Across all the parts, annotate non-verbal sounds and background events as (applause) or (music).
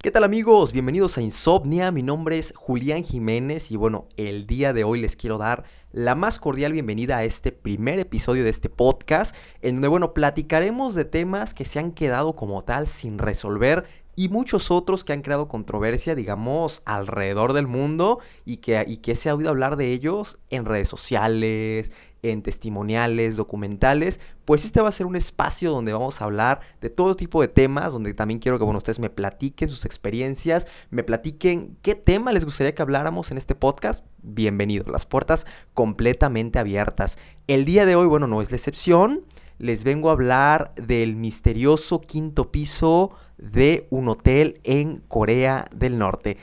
¿Qué tal amigos? Bienvenidos a Insomnia, mi nombre es Julián Jiménez y bueno, el día de hoy les quiero dar la más cordial bienvenida a este primer episodio de este podcast, en donde bueno, platicaremos de temas que se han quedado como tal sin resolver y muchos otros que han creado controversia, digamos, alrededor del mundo y que, y que se ha oído hablar de ellos en redes sociales, en testimoniales, documentales, pues este va a ser un espacio donde vamos a hablar de todo tipo de temas, donde también quiero que bueno, ustedes me platiquen sus experiencias, me platiquen qué tema les gustaría que habláramos en este podcast. Bienvenidos, las puertas completamente abiertas. El día de hoy, bueno, no es la excepción. Les vengo a hablar del misterioso quinto piso de un hotel en Corea del Norte.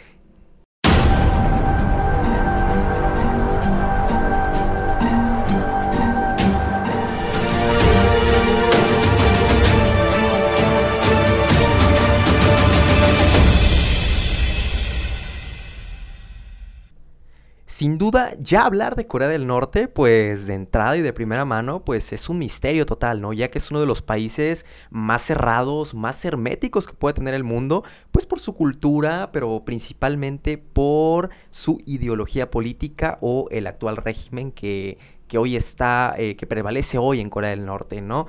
Sin duda, ya hablar de Corea del Norte, pues de entrada y de primera mano, pues es un misterio total, ¿no? Ya que es uno de los países más cerrados, más herméticos que puede tener el mundo, pues por su cultura, pero principalmente por su ideología política o el actual régimen que, que hoy está, eh, que prevalece hoy en Corea del Norte, ¿no?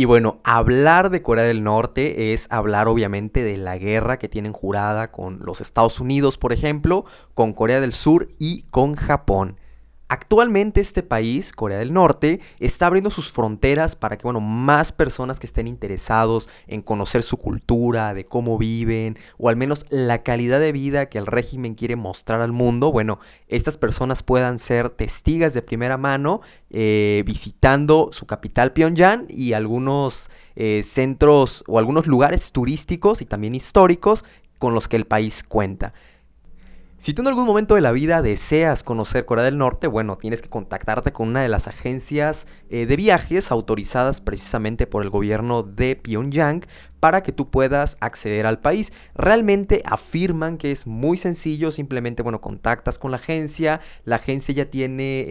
Y bueno, hablar de Corea del Norte es hablar obviamente de la guerra que tienen jurada con los Estados Unidos, por ejemplo, con Corea del Sur y con Japón. Actualmente este país, Corea del Norte, está abriendo sus fronteras para que, bueno, más personas que estén interesados en conocer su cultura, de cómo viven, o al menos la calidad de vida que el régimen quiere mostrar al mundo, bueno, estas personas puedan ser testigas de primera mano eh, visitando su capital Pyongyang y algunos eh, centros o algunos lugares turísticos y también históricos con los que el país cuenta. Si tú en algún momento de la vida deseas conocer Corea del Norte, bueno, tienes que contactarte con una de las agencias eh, de viajes autorizadas precisamente por el gobierno de Pyongyang para que tú puedas acceder al país. Realmente afirman que es muy sencillo, simplemente, bueno, contactas con la agencia, la agencia ya tiene eh,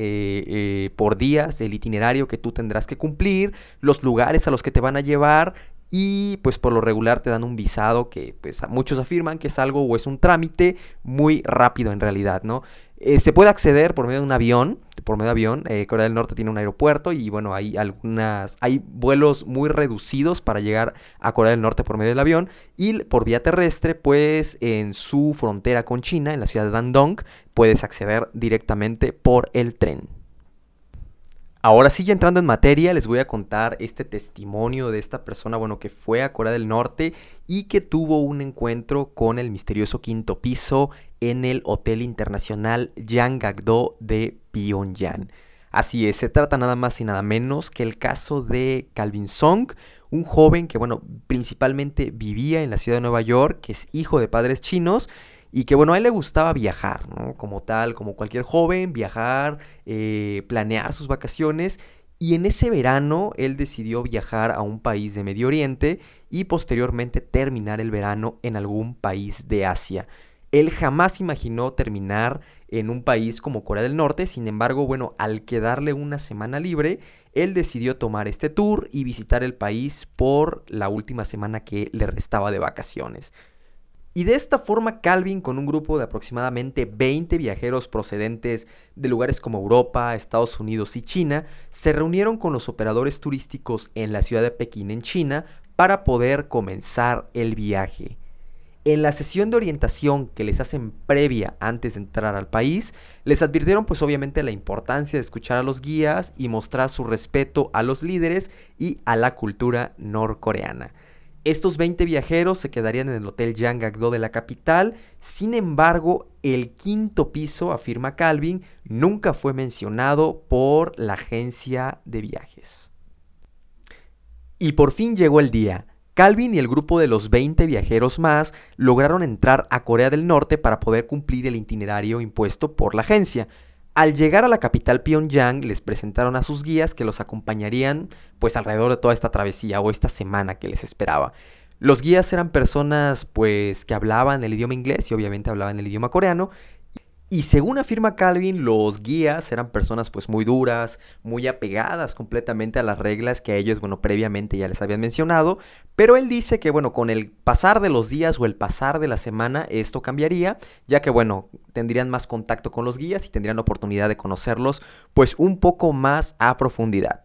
eh, por días el itinerario que tú tendrás que cumplir, los lugares a los que te van a llevar y pues por lo regular te dan un visado que pues muchos afirman que es algo o es un trámite muy rápido en realidad, ¿no? Eh, se puede acceder por medio de un avión, por medio de avión, eh, Corea del Norte tiene un aeropuerto y bueno, hay algunas, hay vuelos muy reducidos para llegar a Corea del Norte por medio del avión y por vía terrestre pues en su frontera con China, en la ciudad de Dandong, puedes acceder directamente por el tren. Ahora sí, ya entrando en materia, les voy a contar este testimonio de esta persona, bueno, que fue a Corea del Norte y que tuvo un encuentro con el misterioso quinto piso en el Hotel Internacional Yanggakdo de Pyongyang. Así es, se trata nada más y nada menos que el caso de Calvin Song, un joven que, bueno, principalmente vivía en la ciudad de Nueva York, que es hijo de padres chinos y que bueno, a él le gustaba viajar. Como tal, como cualquier joven, viajar, eh, planear sus vacaciones. Y en ese verano él decidió viajar a un país de Medio Oriente y posteriormente terminar el verano en algún país de Asia. Él jamás imaginó terminar en un país como Corea del Norte, sin embargo, bueno, al quedarle una semana libre, él decidió tomar este tour y visitar el país por la última semana que le restaba de vacaciones. Y de esta forma Calvin, con un grupo de aproximadamente 20 viajeros procedentes de lugares como Europa, Estados Unidos y China, se reunieron con los operadores turísticos en la ciudad de Pekín, en China, para poder comenzar el viaje. En la sesión de orientación que les hacen previa antes de entrar al país, les advirtieron pues obviamente la importancia de escuchar a los guías y mostrar su respeto a los líderes y a la cultura norcoreana. Estos 20 viajeros se quedarían en el Hotel Yanggakdo de la capital, sin embargo, el quinto piso, afirma Calvin, nunca fue mencionado por la agencia de viajes. Y por fin llegó el día. Calvin y el grupo de los 20 viajeros más lograron entrar a Corea del Norte para poder cumplir el itinerario impuesto por la agencia. Al llegar a la capital Pyongyang les presentaron a sus guías que los acompañarían pues alrededor de toda esta travesía o esta semana que les esperaba. Los guías eran personas pues que hablaban el idioma inglés y obviamente hablaban el idioma coreano Y según afirma Calvin, los guías eran personas pues muy duras, muy apegadas completamente a las reglas que a ellos, bueno, previamente ya les habían mencionado, pero él dice que bueno, con el pasar de los días o el pasar de la semana esto cambiaría, ya que bueno, tendrían más contacto con los guías y tendrían la oportunidad de conocerlos pues un poco más a profundidad.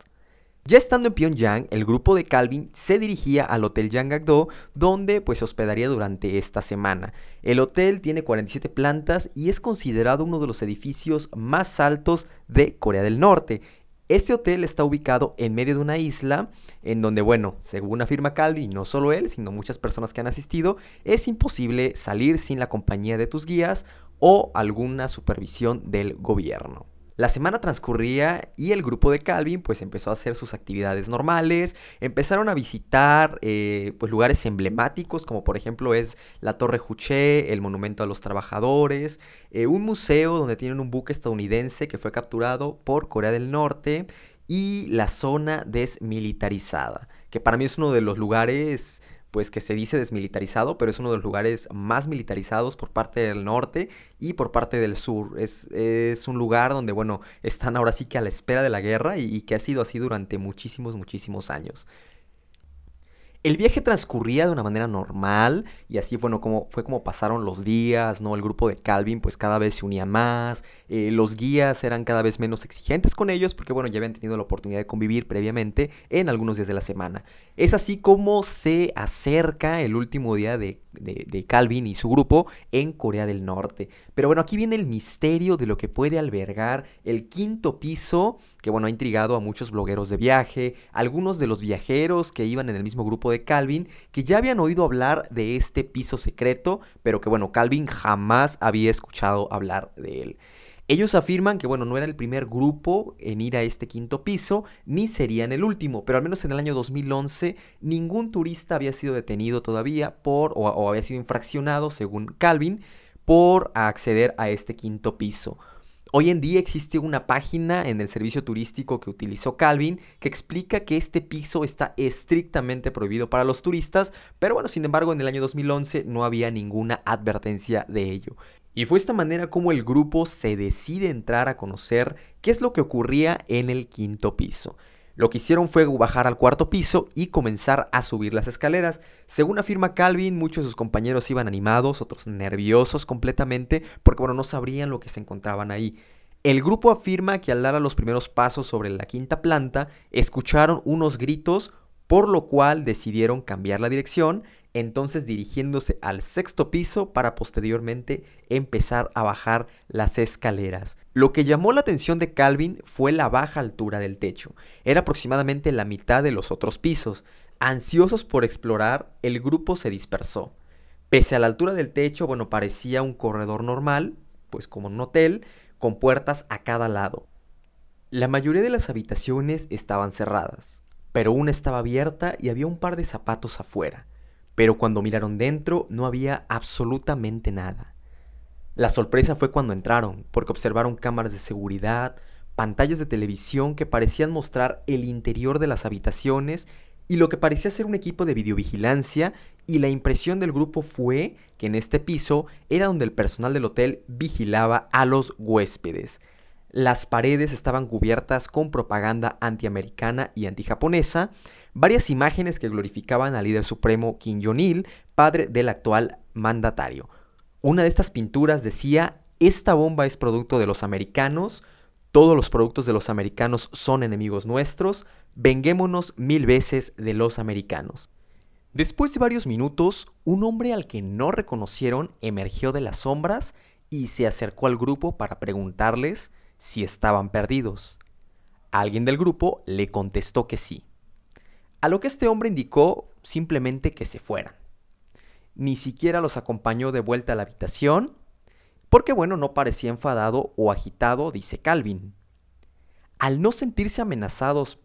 Ya estando en Pyongyang, el grupo de Calvin se dirigía al Hotel Yanggakdo, donde pues se hospedaría durante esta semana. El hotel tiene 47 plantas y es considerado uno de los edificios más altos de Corea del Norte. Este hotel está ubicado en medio de una isla en donde, bueno, según afirma Calvin, no solo él, sino muchas personas que han asistido, es imposible salir sin la compañía de tus guías o alguna supervisión del gobierno. La semana transcurría y el grupo de Calvin pues empezó a hacer sus actividades normales, empezaron a visitar eh, pues lugares emblemáticos como por ejemplo es la Torre Juche, el Monumento a los Trabajadores, eh, un museo donde tienen un buque estadounidense que fue capturado por Corea del Norte y la zona desmilitarizada, que para mí es uno de los lugares pues que se dice desmilitarizado, pero es uno de los lugares más militarizados por parte del norte y por parte del sur. Es, es un lugar donde, bueno, están ahora sí que a la espera de la guerra y, y que ha sido así durante muchísimos, muchísimos años. El viaje transcurría de una manera normal y así bueno, como, fue como pasaron los días, ¿no? El grupo de Calvin pues cada vez se unía más, eh, los guías eran cada vez menos exigentes con ellos porque bueno, ya habían tenido la oportunidad de convivir previamente en algunos días de la semana. Es así como se acerca el último día de, de Calvin y su grupo en Corea del Norte. Pero bueno, aquí viene el misterio de lo que puede albergar el quinto piso que bueno, ha intrigado a muchos blogueros de viaje, algunos de los viajeros que iban en el mismo grupo de Calvin, que ya habían oído hablar de este piso secreto, pero que bueno, Calvin jamás había escuchado hablar de él. Ellos afirman que, bueno, no era el primer grupo en ir a este quinto piso, ni serían el último, pero al menos en el año 2011 ningún turista había sido detenido todavía por, o, o había sido infraccionado, según Calvin, por acceder a este quinto piso. Hoy en día existe una página en el servicio turístico que utilizó Calvin que explica que este piso está estrictamente prohibido para los turistas, pero bueno, sin embargo en el año 2011 no había ninguna advertencia de ello. Y fue esta manera como el grupo se decide entrar a conocer qué es lo que ocurría en el quinto piso. Lo que hicieron fue bajar al cuarto piso y comenzar a subir las escaleras. Según afirma Calvin, muchos de sus compañeros iban animados, otros nerviosos completamente, porque bueno, no sabrían lo que se encontraban ahí. El grupo afirma que al dar a los primeros pasos sobre la quinta planta, escucharon unos gritos, por lo cual decidieron cambiar la dirección entonces dirigiéndose al sexto piso para posteriormente empezar a bajar las escaleras. Lo que llamó la atención de Calvin fue la baja altura del techo. Era aproximadamente la mitad de los otros pisos. Ansiosos por explorar, el grupo se dispersó. Pese a la altura del techo, bueno, parecía un corredor normal, pues como un hotel, con puertas a cada lado. La mayoría de las habitaciones estaban cerradas, pero una estaba abierta y había un par de zapatos afuera pero cuando miraron dentro no había absolutamente nada. La sorpresa fue cuando entraron, porque observaron cámaras de seguridad, pantallas de televisión que parecían mostrar el interior de las habitaciones y lo que parecía ser un equipo de videovigilancia y la impresión del grupo fue que en este piso era donde el personal del hotel vigilaba a los huéspedes. Las paredes estaban cubiertas con propaganda antiamericana y antijaponesa, varias imágenes que glorificaban al líder supremo Kim Jong-il, padre del actual mandatario. Una de estas pinturas decía, esta bomba es producto de los americanos, todos los productos de los americanos son enemigos nuestros, venguémonos mil veces de los americanos. Después de varios minutos, un hombre al que no reconocieron emergió de las sombras y se acercó al grupo para preguntarles si estaban perdidos. Alguien del grupo le contestó que sí. A lo que este hombre indicó simplemente que se fueran. Ni siquiera los acompañó de vuelta a la habitación, porque bueno, no parecía enfadado o agitado, dice Calvin. Al no sentirse amenazados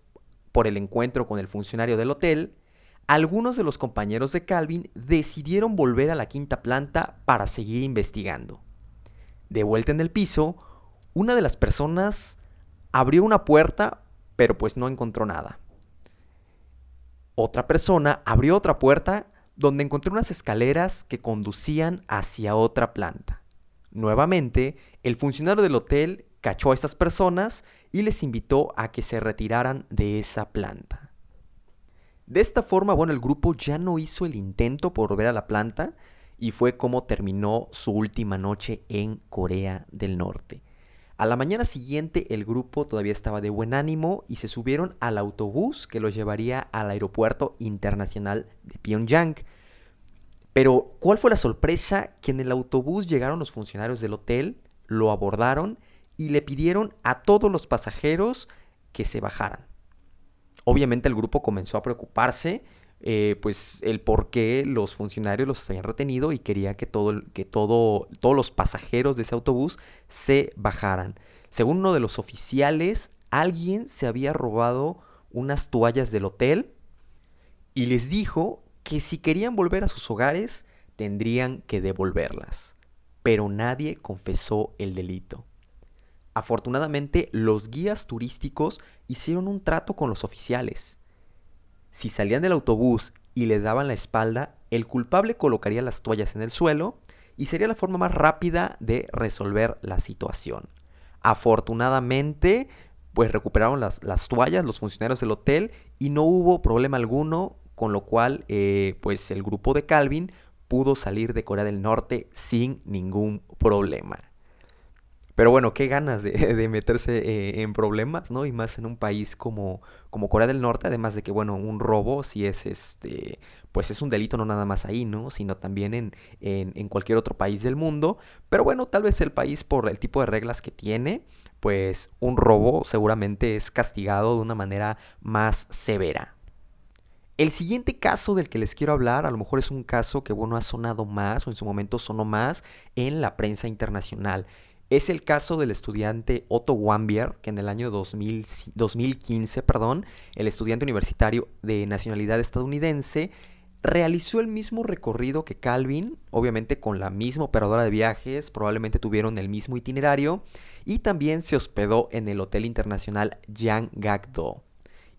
por el encuentro con el funcionario del hotel, algunos de los compañeros de Calvin decidieron volver a la quinta planta para seguir investigando. De vuelta en el piso, una de las personas abrió una puerta, pero pues no encontró nada otra persona abrió otra puerta donde encontré unas escaleras que conducían hacia otra planta. Nuevamente, el funcionario del hotel cachó a estas personas y les invitó a que se retiraran de esa planta. De esta forma, bueno, el grupo ya no hizo el intento por volver a la planta y fue como terminó su última noche en Corea del Norte. A la mañana siguiente el grupo todavía estaba de buen ánimo y se subieron al autobús que los llevaría al aeropuerto internacional de Pyongyang. Pero, ¿cuál fue la sorpresa? Que en el autobús llegaron los funcionarios del hotel, lo abordaron y le pidieron a todos los pasajeros que se bajaran. Obviamente el grupo comenzó a preocuparse, eh, pues el por qué los funcionarios los habían retenido y quería que, todo, que todo, todos los pasajeros de ese autobús se bajaran. Según uno de los oficiales, alguien se había robado unas toallas del hotel y les dijo que si querían volver a sus hogares tendrían que devolverlas. Pero nadie confesó el delito. Afortunadamente, los guías turísticos hicieron un trato con los oficiales. Si salían del autobús y le daban la espalda, el culpable colocaría las toallas en el suelo y sería la forma más rápida de resolver la situación. Afortunadamente, pues recuperaron las, toallas los funcionarios del hotel y no hubo problema alguno, con lo cual eh, pues el grupo de Calvin pudo salir de Corea del Norte sin ningún problema. Pero bueno, qué ganas (laughs) de, meterse eh, en problemas, ¿no? Y más en un país como, como Corea del Norte, además de que, bueno, un robo si es este, pues es un delito no nada más ahí, ¿no? Sino también en, en, cualquier otro país del mundo. Pero bueno, tal vez el país por el tipo de reglas que tiene, pues un robo seguramente es castigado de una manera más severa. El siguiente caso del que les quiero hablar, a lo mejor es un caso que, bueno, ha sonado más o en su momento sonó más en la prensa internacional. Es el caso del estudiante Otto Wambier, que en el año 2015, perdón, el estudiante universitario de nacionalidad estadounidense, realizó el mismo recorrido que Calvin, obviamente con la misma operadora de viajes, probablemente tuvieron el mismo itinerario, y también se hospedó en el Hotel Internacional Yanggakdo.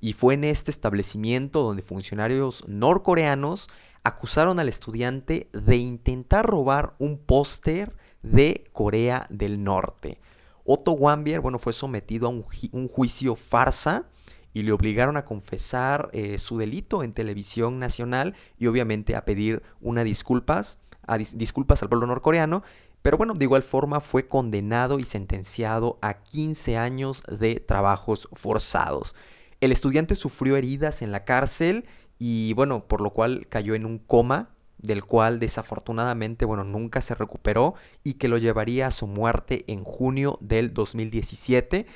Y fue en este establecimiento donde funcionarios norcoreanos acusaron al estudiante de intentar robar un póster de Corea del Norte. Otto Wambier, bueno, fue sometido a un, juicio farsa y le obligaron a confesar eh, su delito en televisión nacional y obviamente a pedir una disculpas, a disculpas al pueblo norcoreano. Pero bueno, de igual forma fue condenado y sentenciado a 15 años de trabajos forzados. El estudiante sufrió heridas en la cárcel y bueno, por lo cual cayó en un coma del cual desafortunadamente, bueno, nunca se recuperó y que lo llevaría a su muerte en junio del 2017.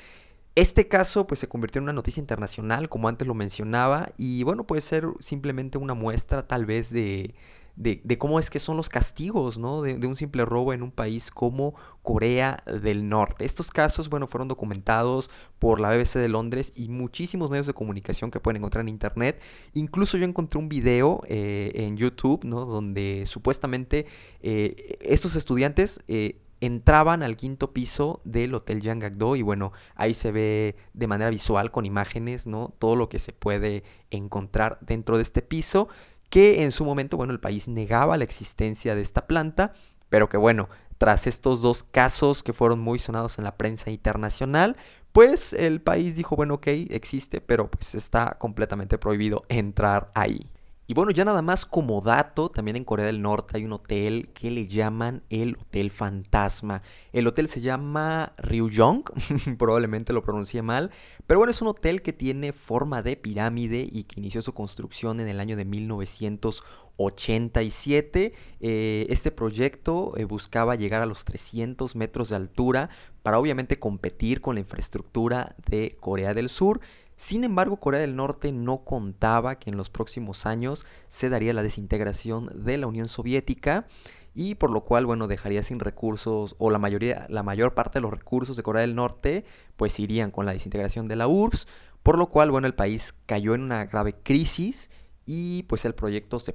Este caso pues se convirtió en una noticia internacional, como antes lo mencionaba, y bueno, puede ser simplemente una muestra tal vez de, de, cómo es que son los castigos, ¿no? De, un simple robo en un país como Corea del Norte. Estos casos, bueno, fueron documentados por la BBC de Londres y muchísimos medios de comunicación que pueden encontrar en Internet. Incluso yo encontré un video eh, en YouTube, ¿no? Donde supuestamente eh, estos estudiantes... Eh, entraban al quinto piso del Hotel Yanggakdo y bueno, ahí se ve de manera visual con imágenes, ¿no? Todo lo que se puede encontrar dentro de este piso que en su momento, bueno, el país negaba la existencia de esta planta, pero que bueno, tras estos dos casos que fueron muy sonados en la prensa internacional, pues el país dijo, bueno, ok, existe, pero pues está completamente prohibido entrar ahí. Y bueno, ya nada más como dato, también en Corea del Norte hay un hotel que le llaman el Hotel Fantasma. El hotel se llama Ryujong, (laughs) probablemente lo pronuncie mal, pero bueno, es un hotel que tiene forma de pirámide y que inició su construcción en el año de 1987. Eh, este proyecto eh, buscaba llegar a los 300 metros de altura para obviamente competir con la infraestructura de Corea del Sur. Sin embargo, Corea del Norte no contaba que en los próximos años se daría la desintegración de la Unión Soviética y por lo cual, bueno, dejaría sin recursos o la mayoría, la mayor parte de los recursos de Corea del Norte, pues irían con la desintegración de la URSS, por lo cual, bueno, el país cayó en una grave crisis y pues el proyecto se,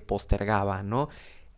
postergaba, ¿no?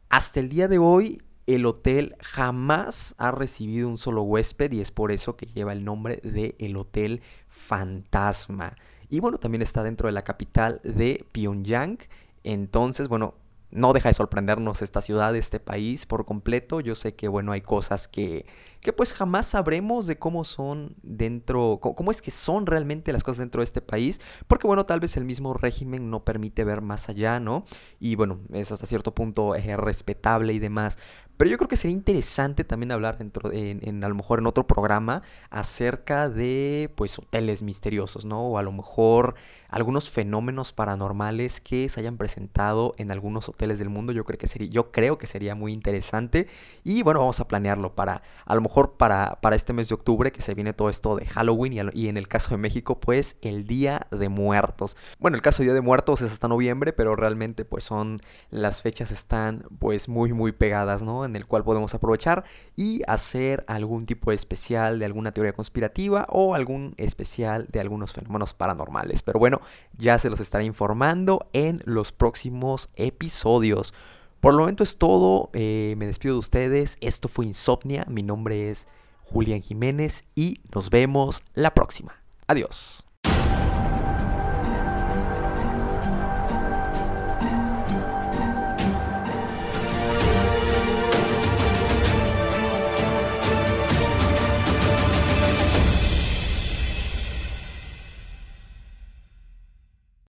Hasta el día de hoy, el hotel jamás ha recibido un solo huésped y es por eso que lleva el nombre de el Hotel Fantasma. Y bueno, también está dentro de la capital de Pyongyang. Entonces, bueno, no deja de sorprendernos esta ciudad, este país por completo. Yo sé que, bueno, hay cosas que, que pues jamás sabremos de cómo son dentro, cómo es que son realmente las cosas dentro de este país, porque, bueno, tal vez el mismo régimen no permite ver más allá, ¿no? Y bueno, es hasta cierto punto es respetable y demás. Pero yo creo que sería interesante también hablar dentro en, a lo mejor en otro programa acerca de pues hoteles misteriosos, ¿no? O a lo mejor algunos fenómenos paranormales que se hayan presentado en algunos hoteles del mundo. Yo creo que sería, yo creo que sería muy interesante. Y bueno, vamos a planearlo para, a lo mejor para, para este mes de octubre, que se viene todo esto de Halloween y, y en el caso de México, pues el Día de Muertos. Bueno, el caso de Día de Muertos es hasta noviembre, pero realmente pues son, las fechas están pues muy muy pegadas, En el cual podemos aprovechar y hacer algún tipo especial de alguna teoría conspirativa o algún especial de algunos fenómenos paranormales. Pero bueno, ya se los estaré informando en los próximos episodios. Por el momento es todo, eh, me despido de ustedes, esto fue Insomnia, mi nombre es Julián Jiménez y nos vemos la próxima. Adiós.